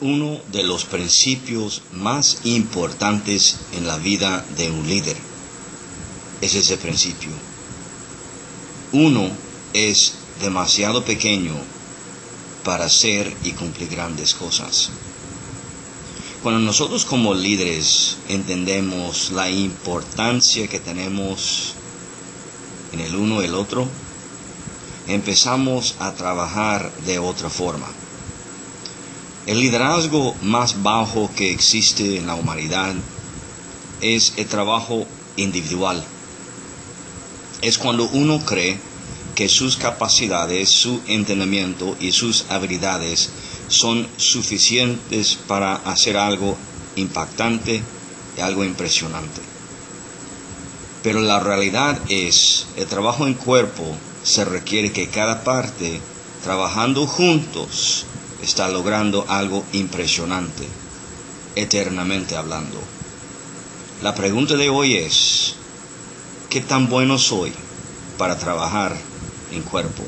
uno de los principios más importantes en la vida de un líder. Es ese principio. Uno es demasiado pequeño para hacer y cumplir grandes cosas. Cuando nosotros como líderes entendemos la importancia que tenemos en el uno y el otro, empezamos a trabajar de otra forma. El liderazgo más bajo que existe en la humanidad es el trabajo individual. Es cuando uno cree que sus capacidades, su entendimiento y sus habilidades son suficientes para hacer algo impactante y algo impresionante. Pero la realidad es, el trabajo en cuerpo se requiere que cada parte, trabajando juntos, está logrando algo impresionante, eternamente hablando. La pregunta de hoy es, ¿qué tan bueno soy para trabajar en cuerpo?